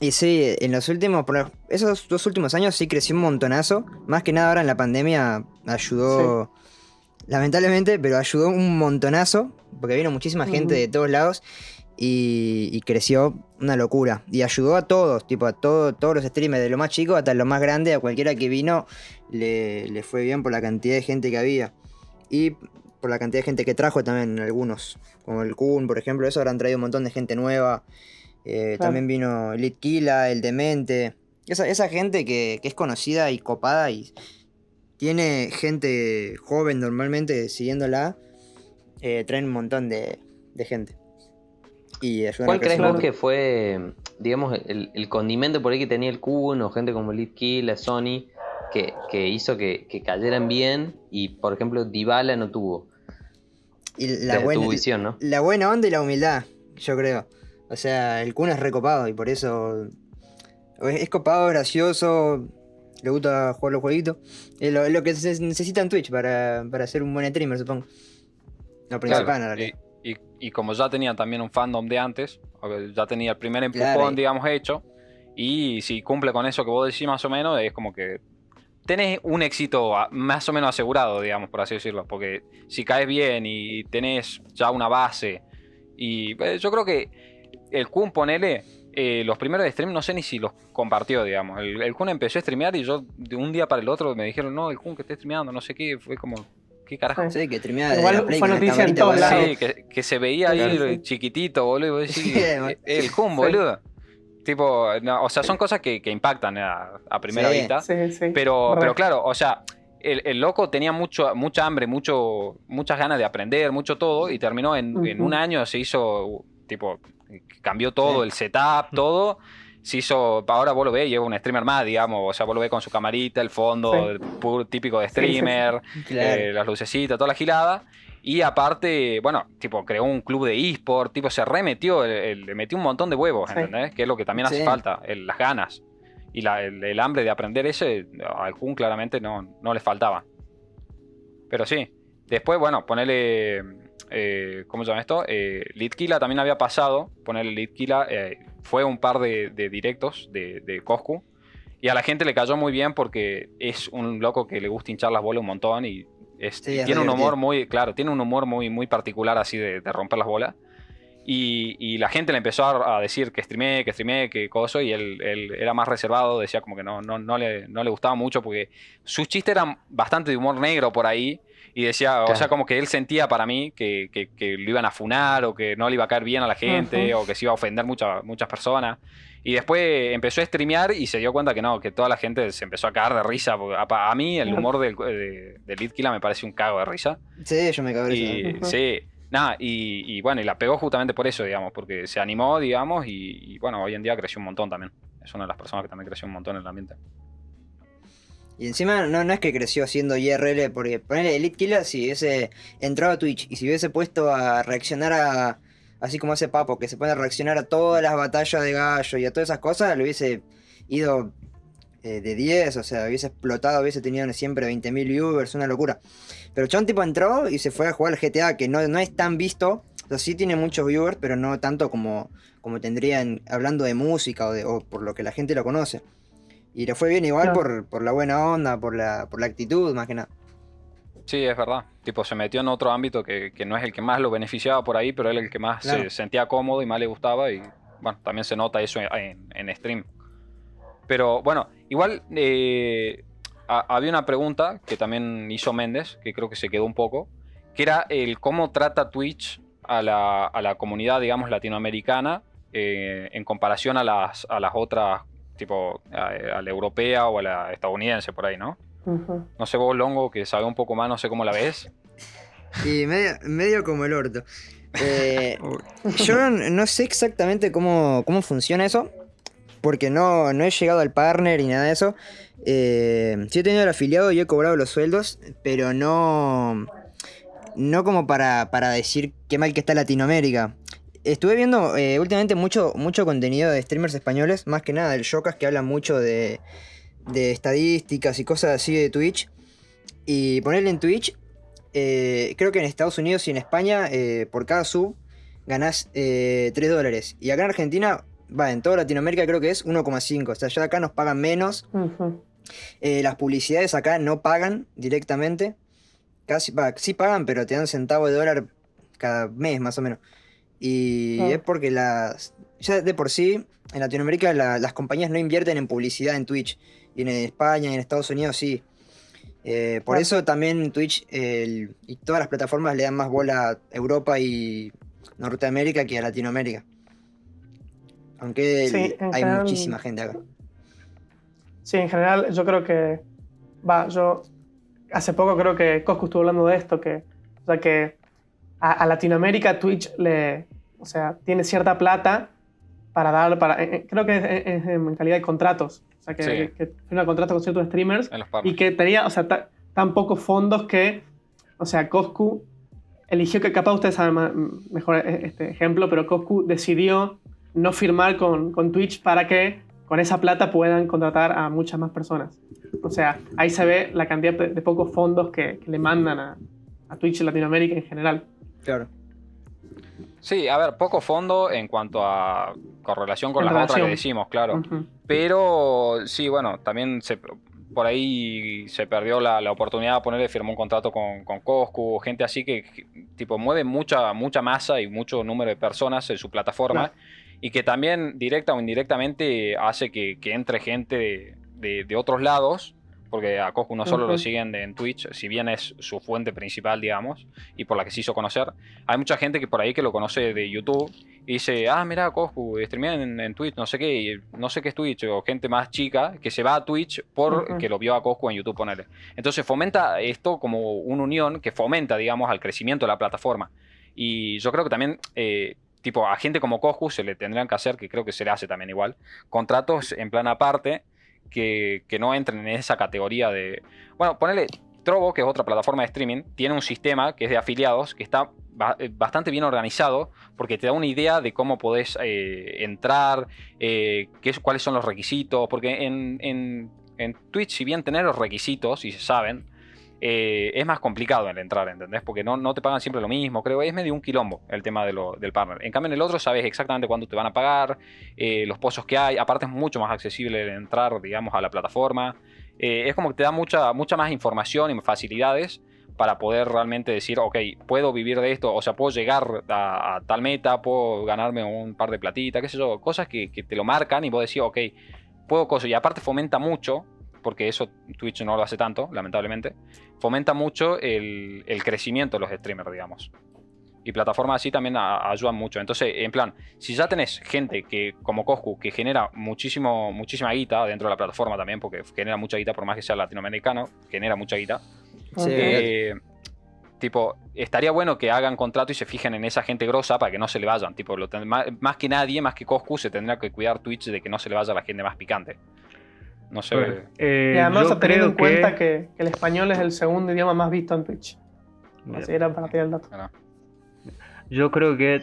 y sí, en los últimos, por esos dos últimos años sí creció un montonazo. Más que nada ahora en la pandemia ayudó, lamentablemente, pero ayudó un montonazo, porque vino muchísima gente de todos lados y, y creció una locura. Y ayudó a todos, tipo a todo, todos los streamers, de lo más chico hasta lo más grande, a cualquiera que vino le, le fue bien por la cantidad de gente que había. Y por la cantidad de gente que trajo también algunos, como el Kun, por ejemplo, eso habrán traído un montón de gente nueva. Eh, Claro. También vino Elite Killa, el Demente. Esa, esa gente que, que es conocida y copada y tiene gente joven normalmente siguiéndola, eh, traen un montón de, de gente. Y ¿Cuál crees vos que fue, digamos, el, el condimento por ahí que tenía el Kun o gente como Lead Kill, la Sony, que, que hizo que, que cayeran bien y, por ejemplo, Dybala no tuvo? Y la buena, tu visión, ¿no? la buena onda y la humildad, yo creo. O sea, el Kun es recopado y por eso es, copado, gracioso, le gusta jugar los jueguitos. Es lo, es lo que se necesita en Twitch para, para ser un buen streamer, supongo. Lo principal, Claro, en realidad. y, y- y como ya tenía también un fandom de antes, ya tenía el primer empujón, Claro. digamos, hecho, y si cumple con eso que vos decís más o menos, es como que tenés un éxito más o menos asegurado, digamos, por así decirlo, porque si caes bien y tenés ya una base, y eh, yo creo que el Kun, ponele, eh, los primeros streams no sé ni si los compartió, digamos, el, el Kun empezó a streamear y yo de un día para el otro me dijeron, no, el Kun que está streameando, no sé qué, fue como, ¿qué carajo? Sí, que streamea de Igual la Play fue noticia en todos lados. Sí, que, que se veía ahí Claro, sí. chiquitito, boludo. y Sí. "Eh, el cum, Sí. boludo. Tipo, no, o sea, son cosas que, que impactan a, a primera Sí. vista. Sí, sí. Pero, Re. pero claro, o sea, el, el loco tenía mucho, mucha hambre, mucho, muchas ganas de aprender, mucho todo, y terminó en, en un año, se hizo, tipo, cambió todo, Sí. el setup, todo. Se hizo, ahora vos lo ves, lleva un streamer más, digamos, o sea, vos lo ves con su camarita, el fondo, Sí. el puro típico de Sí, sí, streamer, Claro. eh, las lucecitas, toda la gilada. Y aparte, bueno, tipo, creó un club de eSport, tipo, se remetió, le metió un montón de huevos. ¿entendés? Que es lo que también hace falta, el- las ganas. Y la- el, el hambre de aprender ese, al Kun claramente no, no le faltaba. Pero sí, después, bueno, ponerle, eh, ¿cómo se llama esto? Eh, Litkila también había pasado, ponerle Litkila, eh, fue un par de, de directos de, de Coscu. Y a la gente le cayó muy bien porque es un loco que le gusta hinchar las bolas un montón y, es- Sí, y es tiene un humor muy, claro, tiene un humor muy, muy particular así de, de romper las bolas. Y, y la gente le empezó a, a decir que streamé, que streamé, que coso, y él, él era más reservado, decía como que no, no, no, le, no le gustaba mucho porque sus chistes eran bastante de humor negro por ahí. Y decía, o sea, como que él sentía para mí que, que, que lo iban a funar o que no le iba a caer bien a la gente o que se iba a ofender mucha- muchas personas. Y después empezó a streamear y se dio cuenta que no, que toda la gente se empezó a cagar de risa. porque A, a mí el humor del, de, de Litkila me parece un cago de risa. Sí, yo me cago en eso. Y Ujú. sí, nada, y, y bueno, y la pegó justamente por eso, digamos, porque se animó, digamos, y, y bueno, hoy en día creció un montón también. Es una de las personas que también creció un montón en el ambiente. Y encima no, no es que creció haciendo IRL, porque ponerle Elite Killer, si hubiese entrado a Twitch y si hubiese puesto a reaccionar a. Así como hace Papo, que se pone a reaccionar a todas las batallas de gallo y a todas esas cosas, le hubiese ido eh, de 10, o sea, hubiese explotado, hubiese tenido siempre 20.000 viewers, una locura. Pero Chon tipo entró y se fue a jugar al GTA, que no, no es tan visto, o sea, sí tiene muchos viewers, pero no tanto como, como tendrían hablando de música o, de, o por lo que la gente lo conoce. Y le fue bien igual Claro. por, por la buena onda, por la, por la actitud, más que nada. Sí, es verdad. Tipo, se metió en otro ámbito que, que no es el que más lo beneficiaba por ahí, pero él el que más Claro. se sentía cómodo y más le gustaba. Y bueno, también se nota eso en, en stream. Pero bueno, igual eh, ha- había una pregunta que también hizo Méndez, que creo que se quedó un poco, que era el cómo trata Twitch a la, a la comunidad, digamos, latinoamericana eh, en comparación a las, a las otras, tipo, a, a la europea o a la estadounidense por ahí, ¿no? No sé vos, Longo, que sabe un poco más, no sé cómo la ves. Y medio, medio como el orto. Eh, yo no no sé exactamente cómo, cómo funciona eso, porque no, no he llegado al partner y nada de eso. Eh, sí he tenido el afiliado y he cobrado los sueldos, pero no, no como para, para decir qué mal que está Latinoamérica. Estuve viendo eh, últimamente mucho, mucho contenido de streamers españoles, más que nada del Shocas, que hablan mucho de, de estadísticas y cosas así de Twitch. Y ponerle en Twitch, eh, creo que en Estados Unidos y en España, eh, por cada sub, ganás eh, 3 dólares. Y acá en Argentina, va, en toda Latinoamérica creo que es 1,5. O sea, ya acá nos pagan menos. Las publicidades acá no pagan directamente. Casi, va, sí pagan, pero te dan centavo de dólar cada mes más o menos. Y es porque las. Ya de por sí, en Latinoamérica la- las compañías no invierten en publicidad en Twitch. Y en España y en Estados Unidos sí. Eh, por eso también Twitch el- y todas las plataformas le dan más bola a Europa y Norteamérica que a Latinoamérica. Aunque el- Sí, en hay general- muchísima gente acá. Sí, en general yo creo que, va, yo hace poco creo que Coscu estuvo hablando de esto, que, o sea, que a, a Latinoamérica Twitch le, o sea, tiene cierta plata para dar, para, eh, eh, creo que es, es en calidad de contratos, o sea, que, Sí. que, que firma contratos con ciertos streamers y que tenía, o sea, ta- tan pocos fondos que, o sea, Coscu eligió que capaz ustedes saben mejor este ejemplo, pero Coscu decidió no firmar con, con Twitch para que con esa plata puedan contratar a muchas más personas. O sea, ahí se ve la cantidad de, de pocos fondos que, que le mandan a, a Twitch en Latinoamérica en general. Claro. Sí, a ver, poco fondo en cuanto a correlación con En las otras que relación. decimos, claro. Pero sí, bueno, también se, por ahí se perdió la, la oportunidad de ponerle, firmó un contrato con, con Coscu, gente así que tipo mueve mucha, mucha masa y mucho número de personas en su plataforma. Claro. Y que también directa o indirectamente hace que, que entre gente de, de- de otros lados, porque a Coscu no solo lo siguen de- en Twitch, si bien es su fuente principal, digamos, y por la que se hizo conocer, hay mucha gente que por ahí que lo conoce de YouTube y dice, ah, mira, Coscu, streamea en, en Twitch, no sé qué, y no sé qué es Twitch, o gente más chica que se va a Twitch por Ujú. que lo vio a Coscu en YouTube, ponele. Entonces fomenta esto como una unión que fomenta, digamos, al crecimiento de la plataforma. Y yo creo que también, eh, tipo, a gente como Coscu se le tendrían que hacer, que creo que se le hace también igual, contratos en plan aparte que, no entren en esa categoría de... Bueno, ponele, Trovo, que es otra plataforma de streaming, tiene un sistema que es de afiliados, que está eh, bastante bien organizado, porque te da una idea de cómo podés eh, entrar, eh, qué es- cuáles son los requisitos, porque en, en- en Twitch, si bien tener los requisitos, y se saben, eh, es más complicado el entrar, ¿entendés? Porque no, no te pagan siempre lo mismo, creo, es medio un quilombo el tema de del partner. En cambio, en el otro sabes exactamente cuándo te van a pagar, eh, los pozos que hay, aparte es mucho más accesible el entrar, digamos, a la plataforma. Eh, es como que te da mucha, mucha más información y facilidades para poder realmente decir, ok, puedo vivir de esto, o sea, puedo llegar a, a tal meta, puedo ganarme un par de platitas, qué sé yo, cosas que, que te lo marcan y vos decís, ok, puedo cosas. Y aparte fomenta mucho, porque eso Twitch no lo hace tanto, lamentablemente, fomenta mucho el, el crecimiento de los streamers, digamos. Y plataformas así también a- ayudan mucho. Entonces, en plan, si ya tenés gente que, como Coscu, que genera muchísimo, muchísima guita dentro de la plataforma también, porque genera mucha guita, por más que sea latinoamericano, genera mucha guita. Sí, Eh, tipo, estaría bueno que hagan contrato y se fijen en esa gente grosa para que no se le vayan. Tipo, lo ten- más, más que nadie, más que Coscu, se tendrá que cuidar Twitch de que no se le vaya a la gente más picante. No sé. Bueno, eh, Y además yo teniendo en cuenta que... que el español es el segundo idioma más visto en Twitch. Mira, Así era para tirar el dato. Bueno, Yo creo que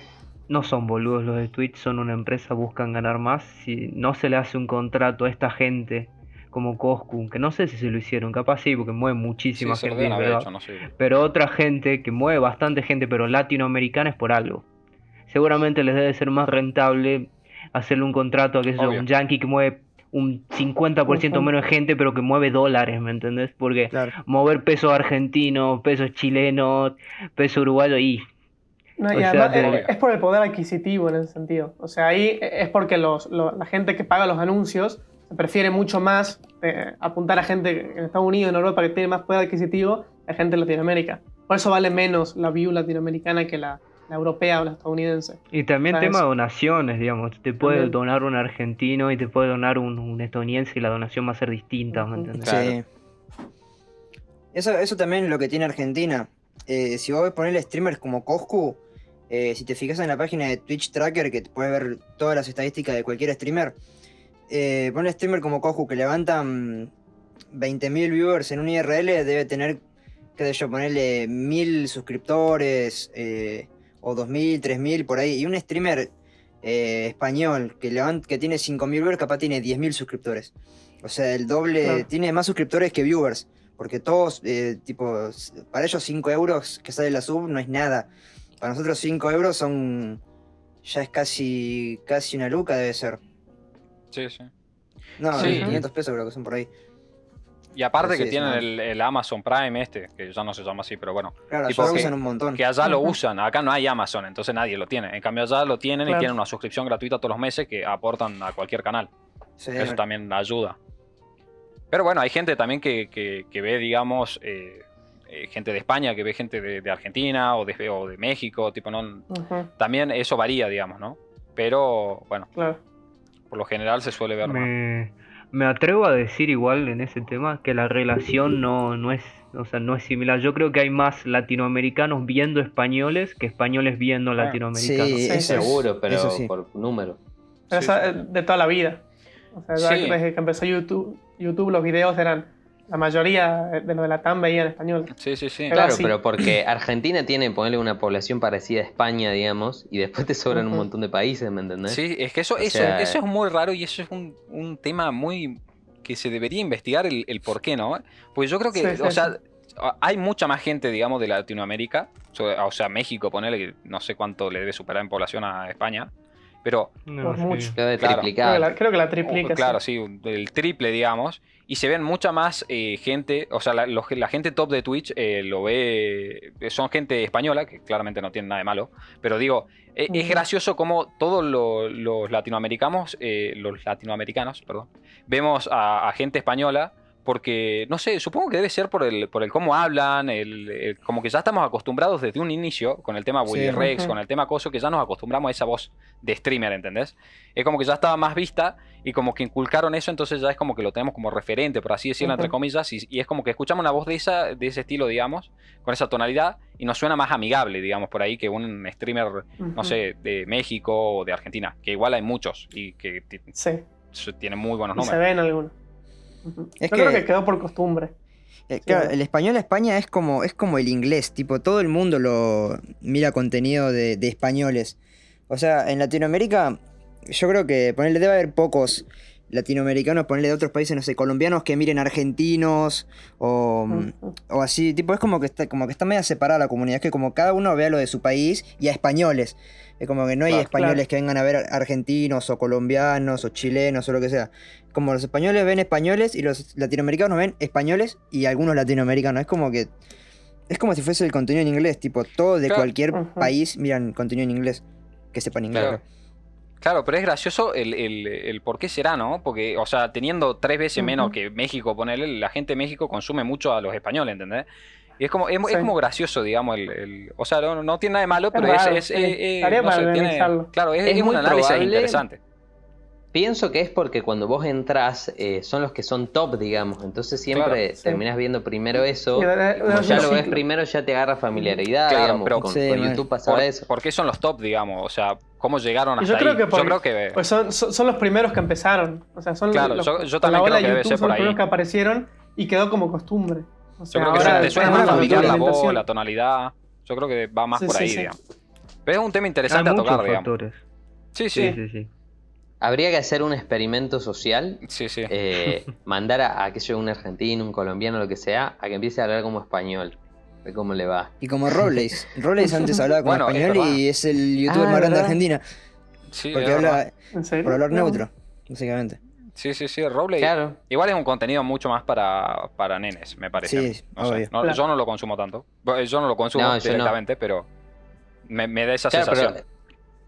no son boludos los de Twitch, son una empresa, buscan ganar más. Si no se le hace un contrato a esta gente como Coscu, que no sé si se lo hicieron, capaz sí, porque mueve muchísima sí, gente, deben es haber verdad. hecho, no sé. Pero otra gente que mueve bastante gente, pero latinoamericana es por algo. Seguramente les debe ser más rentable hacerle un contrato a que Obvio. un yankee que mueve un 50% Ujú. menos de gente, pero que mueve dólares, ¿me entendés? Porque claro. mover pesos argentinos, pesos chilenos, peso uruguayo y No, y además de- es, es por el poder adquisitivo en ese sentido. O sea, ahí es porque los, lo- la gente que paga los anuncios se prefiere mucho más eh, apuntar a gente en Estados Unidos, en Europa, que tiene más poder adquisitivo, a gente en Latinoamérica. Por eso vale menos la view latinoamericana que la, la europea o la estadounidense. Y también tema eso. donaciones, digamos. Te puede También. donar un argentino y te puede donar un, un estadounidense y la donación va a ser distinta, ¿me? Claro. Sí. Eso, eso también es lo que tiene Argentina. Eh, si vos ves ponerle streamers como Coscu, eh, si te fijas en la página de Twitch Tracker, que te puedes ver todas las estadísticas de cualquier streamer, eh, ponle streamer como Coscu que levantan 20.000 viewers en un IRL, debe tener, qué sé yo, ponerle 1.000 suscriptores, eh, o 2.000, 3.000, por ahí. Y un streamer eh, español que, levant- que tiene 5.000 viewers, capaz tiene 10.000 suscriptores. O sea, el doble, Claro. tiene más suscriptores que viewers. Porque todos, eh, tipo, para ellos 5 euros que sale la sub no es nada. Para nosotros 5 euros son, ya es casi, casi una luca debe ser. Sí, sí. No, Sí. 500 pesos creo que son por ahí. Y aparte Sí, que tienen el, el Amazon Prime este, que ya no se llama así, pero bueno, Claro, Tipo allá que- usan un montón. que allá lo usan. Acá no hay Amazon, entonces nadie lo tiene. En cambio allá lo tienen y Claro. tienen una suscripción gratuita todos los meses que aportan a cualquier canal. Sí. Eso también ayuda. Pero bueno, hay gente también que, que- que ve, digamos, eh, eh, gente de España, que ve gente de, de Argentina o de, o de México, tipo, no, también eso varía, digamos, ¿no? Pero bueno, claro. por lo general se suele ver más. Me, atrevo a decir igual en ese tema que la relación no, no es, o sea, no es similar. Yo creo que hay más latinoamericanos viendo españoles que españoles viendo Ah, latinoamericanos. Sí, Sí, seguro, pero eso sí. por número. Pero Sí, eso es de toda la vida. O sea, desde que empezó YouTube, YouTube los videos eran. La mayoría de los de la TAM veían español. Sí, sí, sí. Pero Claro, pero porque Argentina tiene, ponerle una población parecida a España, digamos, y después te sobran un montón de países, ¿me entendés? Sí, es que eso, O eso, sea, eso es muy raro y eso es un, un tema muy que se debería investigar el, el por qué, ¿no? Pues yo creo que, Sí, sí, o sea, hay mucha más gente, digamos, de Latinoamérica, so- o sea, México, ponele que no sé cuánto le debe superar en población a España, pero No, Por sí. mucho. Claro. Creo triplicar. que la, creo que la triplica. Oh, claro, sí. sí, el triple, digamos. Y se ven mucha más eh, gente, o sea, la, los- la gente top de Twitch eh, lo ve, eh, son gente española, que claramente no tiene nada de malo, pero digo, eh, es Ujú. gracioso como todos lo- los latinoamericanos, eh, los latinoamericanos, perdón, vemos a, a gente española porque, no sé, supongo que debe ser por el, por el cómo hablan, el, el- como que ya estamos acostumbrados desde un inicio con el tema Willy Sí. Rex, Ujú. con el tema Coso, que ya nos acostumbramos a esa voz de streamer, ¿entendés? Es como que ya estaba más vista y como que inculcaron eso, entonces ya es como que lo tenemos como referente, por así decirlo, entre Ujú. comillas, y, y es como que escuchamos una voz de, esa, de ese estilo, digamos, con esa tonalidad, y nos suena más amigable, digamos, por ahí que un streamer, no Ujú. sé, de México o de Argentina, que igual hay muchos y que Sí, tienen muy buenos y se ven algunos. Es Yo creo que- que quedó por costumbre. Eh, claro, el español a España es como, es como el inglés, tipo, todo el mundo lo mira contenido de, de españoles. O sea, en Latinoamérica, yo creo que ponerle debe haber pocos latinoamericanos, ponerle de otros países, no sé, colombianos que miren argentinos o, o así, tipo, es como que está, como que está media separada la comunidad, es que como cada uno vea lo de su país y a españoles. Es como que no hay Claro. españoles Claro. que vengan a ver argentinos o colombianos o chilenos o lo que sea. Como los españoles ven españoles y los latinoamericanos ven españoles y algunos latinoamericanos. Es como que Es como si fuese el contenido en inglés, tipo, todo de Claro. cualquier Ujú. país miran contenido en inglés. Que sepan inglés. Claro. Claro, pero es gracioso el, el, el por qué será, ¿no? Porque, o sea, teniendo tres veces menos que México, ponerle, la gente de México consume mucho a los españoles, ¿entendés? Y es como, es, como gracioso, digamos, el, el- o sea, no, no tiene nada de malo, pero es, es, claro, es, Es es un muy análisis probable- interesante. Pienso que es porque cuando vos entras eh, son los que son top, digamos. Entonces siempre Claro, sí. terminás viendo primero eso. Sí, como ya lo ves primero, ya te agarra familiaridad, Claro, digamos. pero- con, Sí, con man. YouTube pasaba ¿Por, eso. por qué son los top, digamos? O sea, ¿cómo llegaron hasta yo creo ahí? que por- yo creo que... Pues son, son, son los primeros que empezaron. O sea, son Claro, los, yo- yo la creo que debe YouTube ser son por los ahí. primeros que aparecieron y quedó como costumbre. O Yo creo que ahora te suena más familiar la voz, la tonalidad. Yo creo que va más Sí, por ahí, sí. digamos. Pero es un tema Hay interesante a tocar, digamos. factores. Sí, Sí, sí. sí, sí. Habría que hacer un experimento social. Sí, sí. eh, mandar a, a que yo un argentino, un colombiano, lo que sea, a que empiece a hablar como español. De cómo le va. Y como Robles. Robles antes hablaba como Bueno, español y es el youtuber Ah, más grande de. Argentina. Sí, Porque habla ¿En serio? por hablar No. neutro, básicamente. Sí, sí, sí. Roble Claro. igual es un contenido mucho más para, para nenes, me parece. Sí, No sé, obvio. no- Claro. Yo no lo consumo tanto. Bueno, Yo no lo consumo No, yo no. directamente, pero me, me da esa Claro, sensación.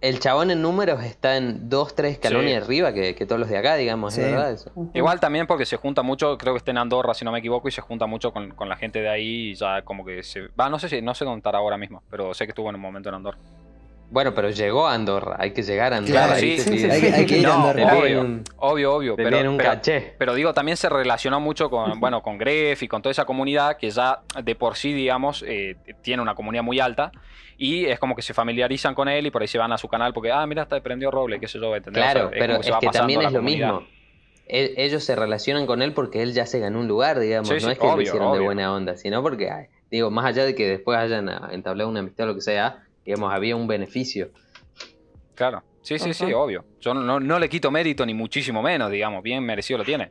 el chabón en números está en dos, tres escalones Sí. arriba que, que todos los de acá, digamos, Sí. es verdad eso. Ujú. Igual también porque se junta mucho, creo que está en Andorra, si no me equivoco, y se junta mucho con, con la gente de ahí y ya como que se... Va, no sé si, no sé dónde estará ahora mismo, pero sé que estuvo en un momento en Andorra. Bueno, pero llegó a Andorra, hay que llegar a Andorra. Claro, sí, sí, Hay, que- hay que ir a Andorra. Obvio. un, Obvio, obvio. Pero, un pero- caché. Pero digo, también se relacionó mucho con, bueno, con Gref y con toda esa comunidad que ya de por sí, digamos, eh, tiene una comunidad muy alta y es como que se familiarizan con él y por ahí se van a su canal porque, ah, mira, está prendió Roble, qué sé yo, ¿entendés? O sea, Claro, es pero es que también es lo comunidad. mismo. E- Ellos se relacionan con él porque él ya se ganó un lugar, digamos. No es que lo obvio, hicieron de buena onda, sino porque, ay, digo, más allá de que después hayan ah, entablado una amistad o lo que sea, digamos, había un beneficio. Claro, sí, sí, sí, obvio. Yo no, no le quito mérito ni muchísimo menos, digamos, bien merecido lo tiene.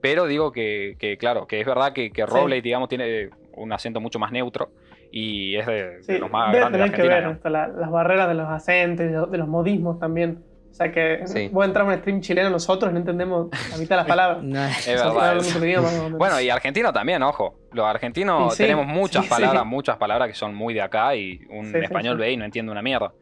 Pero digo que, que, claro, que es verdad que, que Roble, digamos, tiene un acento mucho más neutro y es de, los más debe grandes de que ver la- las barreras de los acentos, de los modismos también. O sea que Sí. vos entrar a un stream chileno nosotros y no entendemos la mitad de las palabras. Es verdad. Bueno, y argentino también, ojo. Los argentinos sí, tenemos muchas sí, palabras, sí. muchas palabras que son muy de acá y un español sí. ve y no entiende una mierda.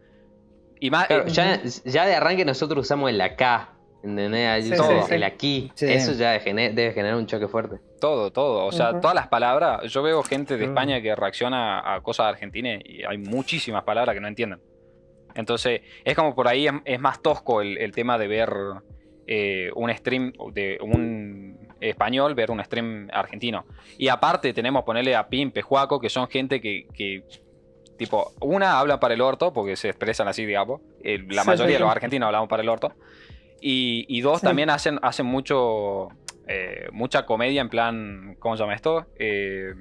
Y más, Claro, eh, ya, ya de arranque nosotros usamos el acá, ¿entendés? Ahí Sí, todo, sí, sí. el aquí. Sí. Eso ya gener- debe generar un choque fuerte. todo, todo. O sea, todas las palabras. Yo veo gente de. España que reacciona a cosas de Argentina y hay muchísimas palabras que no entienden. Entonces, es como por ahí es, es más tosco el, el tema de ver eh, un stream de un español, ver un stream argentino. Y aparte tenemos ponerle a Pim, Pejuaco, que son gente que, que, tipo, una habla para el orto, porque se expresan así, digamos. Eh, la Sí, mayoría sí, de los argentinos hablamos para el orto. Y, y dos, Sí. también hacen, hacen mucho, eh, mucha comedia en plan, ¿cómo se llama esto? Eh,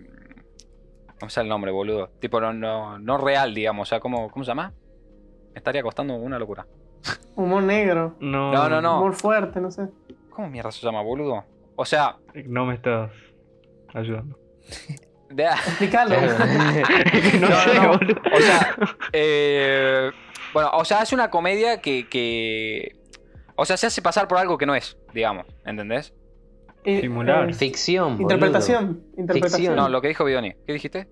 ¿Cómo se el nombre, boludo? Tipo, no, no, no real, digamos. O sea, ¿cómo, ¿cómo se llama? Me estaría costando una locura. Humor negro, No, No, no, no. humor fuerte, no sé. ¿Cómo mierda se llama, boludo? O sea, No me estás ayudando. de- Explícalo. no, No, sé, no, no. boludo. O sea, eh, bueno, o sea, es una comedia que, que. O sea, se hace pasar por algo que no es, digamos, ¿entendés? Y- Simular. eh, Ficción. boludo. interpretación. Interpretación. Ficción. No, lo que dijo Bioni. ¿Qué dijiste?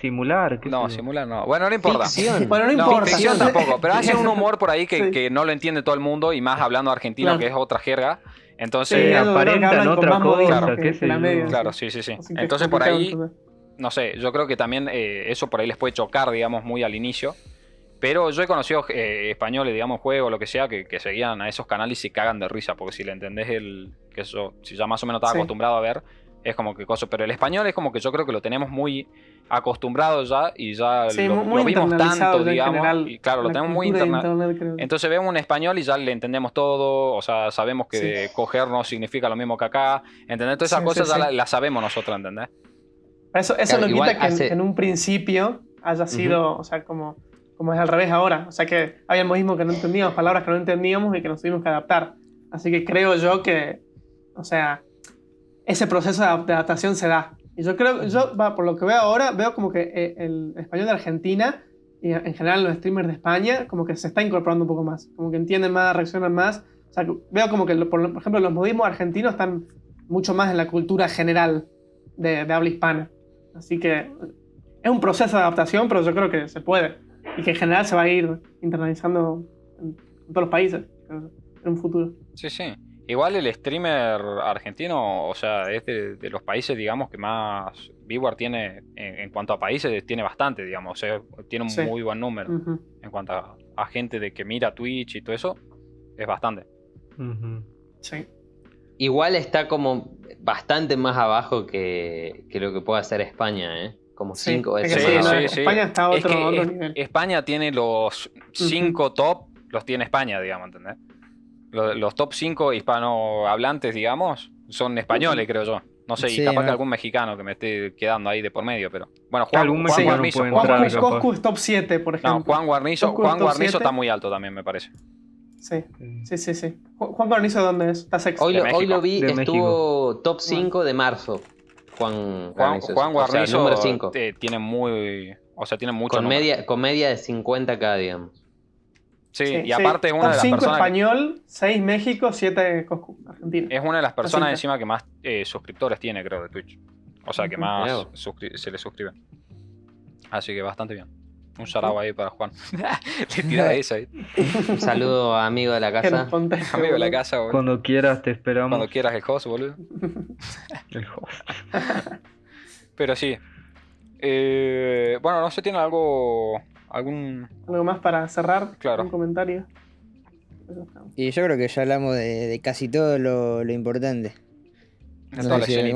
Simular. qué No, sé simular no. Bueno, no importa. Ficción. Bueno, no No, importa. ficción tampoco, pero hacen un humor por ahí que, Sí. que no lo entiende todo el mundo y más hablando argentino, Claro. que es otra jerga. Entonces, Sí, aparentan otra cosa, que media. claro, sí, sí, sí. Entonces es por ahí, no sé, yo creo que también eh, eso por ahí les puede chocar, digamos, muy al inicio. Pero yo he conocido eh, españoles, digamos, juegos, lo que sea, que, que seguían a esos canales y se cagan de risa, porque si le entendés el. que eso, si ya más o menos estaba Sí. acostumbrado a ver, es como que cosa. Pero el español es como que yo creo que lo tenemos muy acostumbrado ya y ya Sí, lo, lo vimos tanto, en digamos. general, y claro, lo tenemos muy internacional. internet. Entonces vemos un español y ya le entendemos todo, o sea, sabemos que Sí. coger no significa lo mismo que acá, ¿entendés? Todas esas Sí, cosas sí, ya la- las sabemos nosotros, ¿entendés? Eso, eso Claro, no quita que en- hace- en, un principio haya sido, o sea, como, como es al revés ahora. O sea, que había modismo que no entendíamos, palabras que no entendíamos y que nos tuvimos que adaptar. Así que creo yo que, o sea, ese proceso de adap- de adaptación se da. Y yo creo, yo, por lo que veo ahora, veo como que eh, el español de Argentina y en general los streamers de España, como que se está incorporando un poco más. Como que entienden más, reaccionan más. O sea, veo como que, por, por ejemplo, los modismos argentinos están mucho más en la cultura general de, de habla hispana. Así que es un proceso de adaptación, pero yo creo que se puede. Y que en general se va a ir internalizando en, en todos los países en un futuro. Sí, sí. Igual el streamer argentino, o sea, es de, de los países, digamos, que más viewer tiene en, en cuanto a países, tiene bastante, digamos. O sea, tiene un Sí. muy buen número. En cuanto a, a gente de que mira Twitch y todo eso, es bastante. Sí. Igual está como bastante más abajo que, que lo que puede hacer España, ¿eh? Como Sí, cinco es veces que sí, más no, abajo. España está a Es otro- que otro nivel. España tiene los 5 top, los tiene España, digamos, ¿entendés? Los, los top 5 hispanohablantes, digamos, son españoles, creo yo. No sé, y Sí, capaz que ¿no? algún mexicano que me esté quedando ahí de por medio, pero. Bueno, Juan, Algún Juan mexicano Guarnizo. puede Juan entrar, Guarnizo. Coscu top 7, por ejemplo. No, Juan Guarnizo, Coscu Juan Guarnizo 7. está muy alto también, me parece. Sí, sí, sí. sí. Ju- Juan Cornizo, ¿dónde es? Está sexto. Hoy, lo, hoy México. lo vi, De estuvo top 5 de marzo. Juan Juan, Guarnizo. Juan O sea, Guarnizo número 5. eh, tiene muy. O sea, tiene mucho. Con media, con media de 50k, digamos. Sí, Sí, y sí. aparte es una Top de las 5 personas. español, 6 México, 7 Coscu, Argentina. Es una de las personas encima que más eh, suscriptores tiene, creo, de Twitch. O sea, que más se le suscriben. Así que bastante bien. Un shout ahí para Juan. le tira esa ahí. Un saludo a amigo de la casa. conteste, Amigo de la casa, boludo. Cuando quieras te esperamos. Cuando quieras el host, boludo. El host. Pero sí. Eh, bueno, no sé, ¿tiene algo. Algún. ¿Algo más para cerrar? Claro. Un comentario. Y yo creo que ya hablamos de, de casi todo lo, lo importante. No sé si.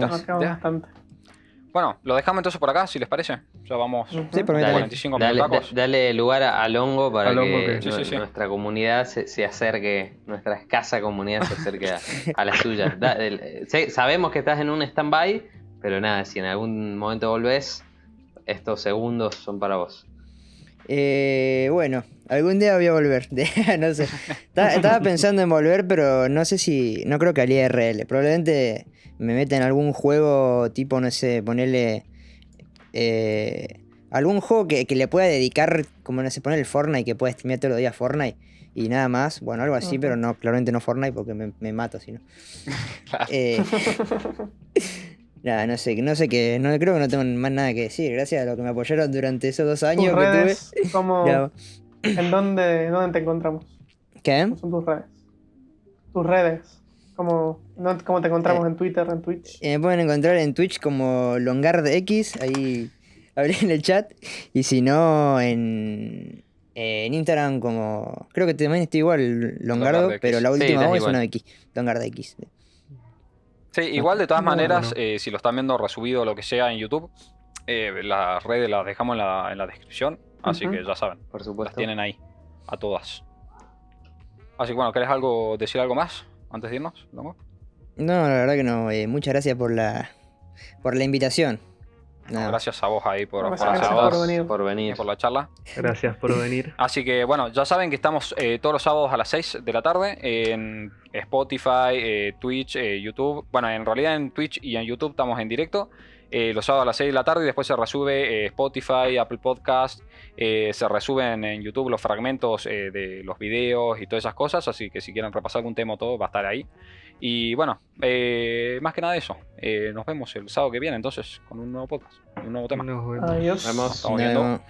Bueno, lo dejamos entonces por acá, si les parece. Ya vamos. Sí, por Dale, también. 45 dale, dale lugar a, a Longo para A Longo que, que- Sí, sí, nu- sí. nuestra comunidad se, se acerque, nuestra escasa comunidad se acerque a, a la suya. Da- el- sabemos que estás en un stand-by, pero nada, si en algún momento volvés, estos segundos son para vos. Eh, bueno, algún día voy a volver. no sé. Estaba, estaba pensando en volver, pero no sé si. No creo que al IRL. Probablemente me meta en algún juego tipo, no sé, ponerle. eh, algún juego que, que le pueda dedicar, como no sé, poner el Fortnite, que pueda streamear todos los días Fortnite y nada más. Bueno, algo así, pero no, claramente no Fortnite porque me, me mato si no. Claro. Eh, nada, no sé, no sé qué, no creo que no tengo más nada que decir. Gracias a lo que me apoyaron durante esos dos Tus años que tuve. redes, ¿cómo, Ya. ¿en dónde, dónde te encontramos? ¿Qué? ¿Cómo son tus redes? Tus redes. ¿Cómo, no- cómo te encontramos Eh, en Twitter, en Twitch? Eh, me pueden encontrar en Twitch como LongardX, ahí hablé en el chat. Y si no, en, en Instagram como... Creo que también estoy igual, Longardo, pero la Sí, última voz es igual. una X, LongardX. Sí, igual de todas maneras, bueno. eh, si lo están viendo resubido o lo que sea en YouTube, eh, las redes las dejamos en la, en la descripción. Así que ya saben, Por las supuesto. tienen ahí, a todas. Así que bueno, ¿querés algo, decir algo más antes de irnos? Longo? No, la verdad que no. eh, muchas gracias por la, por la invitación. No, gracias a vos ahí por, por gracias venir. por y venir. por la charla. Gracias por venir. Así que bueno, ya saben que estamos eh, todos los sábados a las 6 de la tarde en Spotify, eh, Twitch, eh, YouTube. Bueno, en realidad en Twitch y en YouTube estamos en directo. eh, los sábados a las 6 de la tarde y después se resube eh, Spotify, Apple Podcast. eh, se resuben en YouTube los fragmentos eh, de los videos y todas esas cosas. Así que si quieren repasar algún tema o todo, va a estar ahí. Y bueno, eh, más que nada eso. Eh, nos vemos el sábado que viene entonces con un nuevo podcast, un nuevo tema. Nos vemos. Adiós. Vemos. Estamos Nos viendo. vemos.